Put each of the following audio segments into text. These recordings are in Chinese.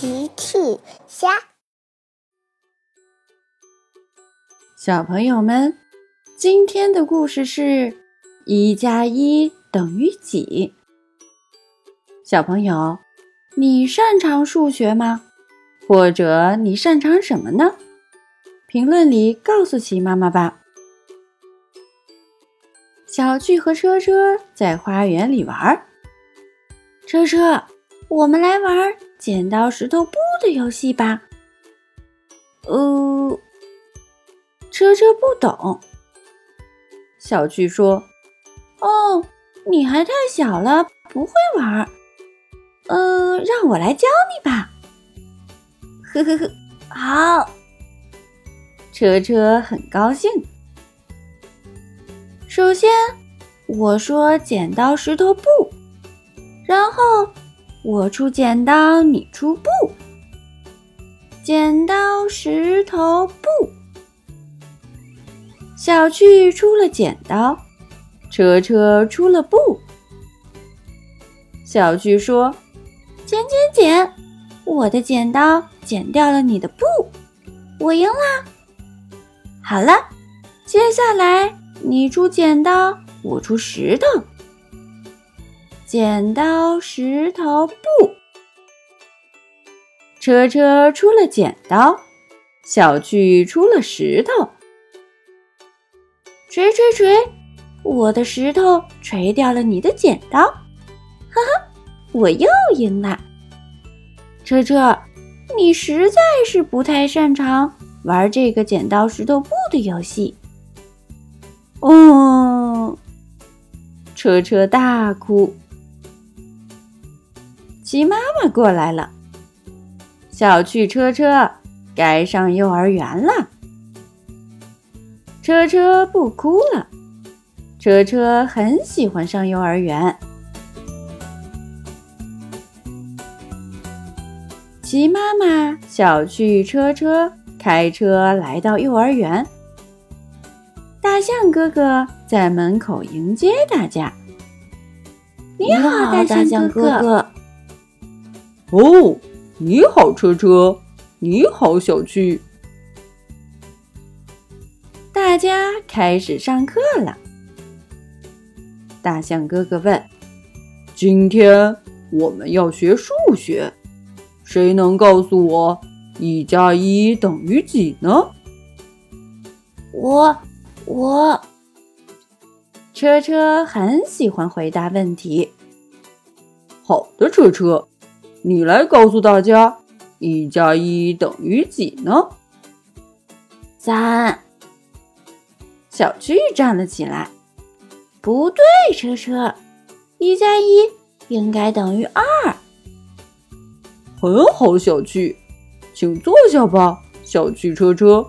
奇趣虾，小朋友们，今天的故事是一加一等于几？小朋友，你擅长数学吗？或者你擅长什么呢？评论里告诉奇妈妈吧。小趣和车车在花园里玩，车车，我们来玩剪刀石头布的游戏吧。呃，车车不懂。小趣说：“哦，你还太小了，不会玩儿。呃，让我来教你吧。”呵呵呵，好。车车很高兴。首先，我说剪刀石头布，然后我出剪刀，你出布。剪刀石头布，小趣出了剪刀，车车出了布。小趣说：“剪剪剪，我的剪刀剪掉了你的布，我赢啦。”好了，接下来你出剪刀，我出石头。剪刀石头布，车车出了剪刀，小趣出了石头。锤锤锤，我的石头锤掉了你的剪刀，哈哈，我又赢了。车车，你实在是不太擅长。玩这个剪刀石头布的游戏，哦，车车大哭。鸡妈妈过来了，小趣车车该上幼儿园了。车车不哭了，车车很喜欢上幼儿园。鸡妈妈，小趣车车。开车来到幼儿园，大象哥哥在门口迎接大家。你好，大象哥哥。哦，你好，车车。你好，小趣。大家开始上课了。大象哥哥问：“今天我们要学数学，谁能告诉我？”一加一等于几呢？我我车车很喜欢回答问题。好的，车车，你来告诉大家，一加一等于几呢？三。小趣站了起来。不对，车车，一加一应该等于二。很好，小趣。请坐下吧，小汽车车。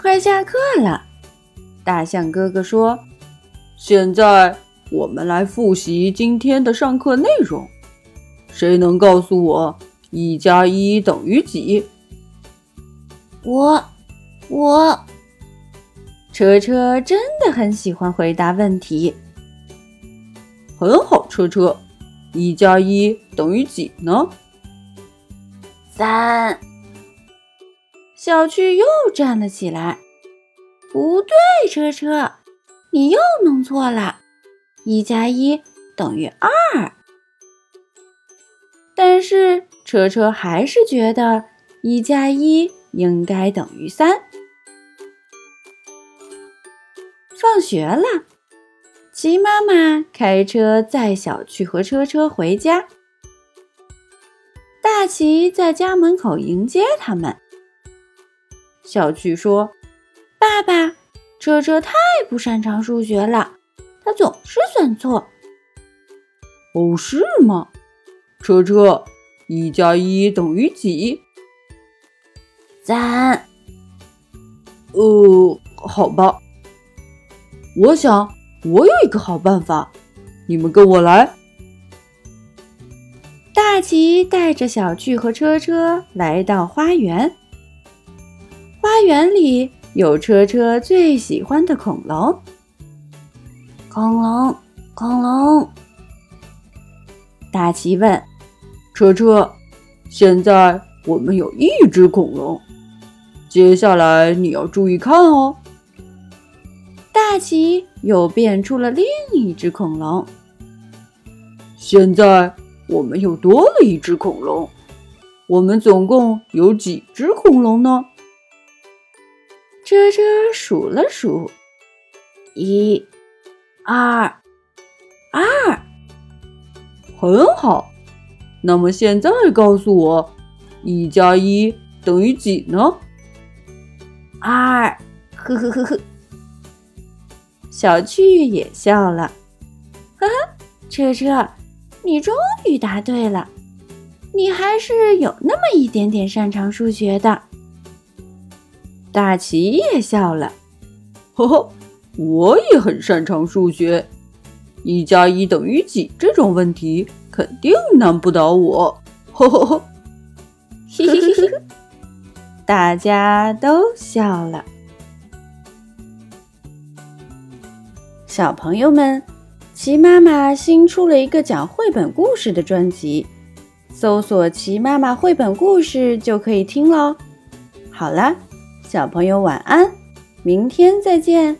快下课了，大象哥哥说：“现在我们来复习今天的上课内容。谁能告诉我一加一等于几？”我，我。车车真的很喜欢回答问题。很好，车车。一加一等于几呢？三。小趣又站了起来。不对，车车，你又弄错了。一加一等于二。但是车车还是觉得一加一应该等于三。放学了。鸡妈妈开车载小趣和车车回家，大齐在家门口迎接他们。小趣说：“爸爸，车车太不擅长数学了，他总是算错。”“哦，是吗？”车车，一加一等于几？三。呃，好吧，我想。我有一个好办法，你们跟我来。大奇带着小趣和车车来到花园。花园里有车车最喜欢的恐龙。恐龙，恐龙。大奇问：“车车，现在我们有一只恐龙，接下来你要注意看哦。”大奇又变出了另一只恐龙。现在我们又多了一只恐龙，我们总共有几只恐龙呢？车车数了数，一、二、二，很好。那么现在告诉我，一加一等于几呢？二，呵呵呵呵。小趣也笑了，哈哈，车车，你终于答对了，你还是有那么一点点擅长数学的。大奇也笑了，呵呵，我也很擅长数学，一加一等于几这种问题肯定难不倒我。呵呵呵，嘿嘿嘿嘿，大家都笑了。小朋友们，齐妈妈新出了一个讲绘本故事的专辑，搜索“齐妈妈绘本故事”就可以听喽。好啦，小朋友晚安，明天再见。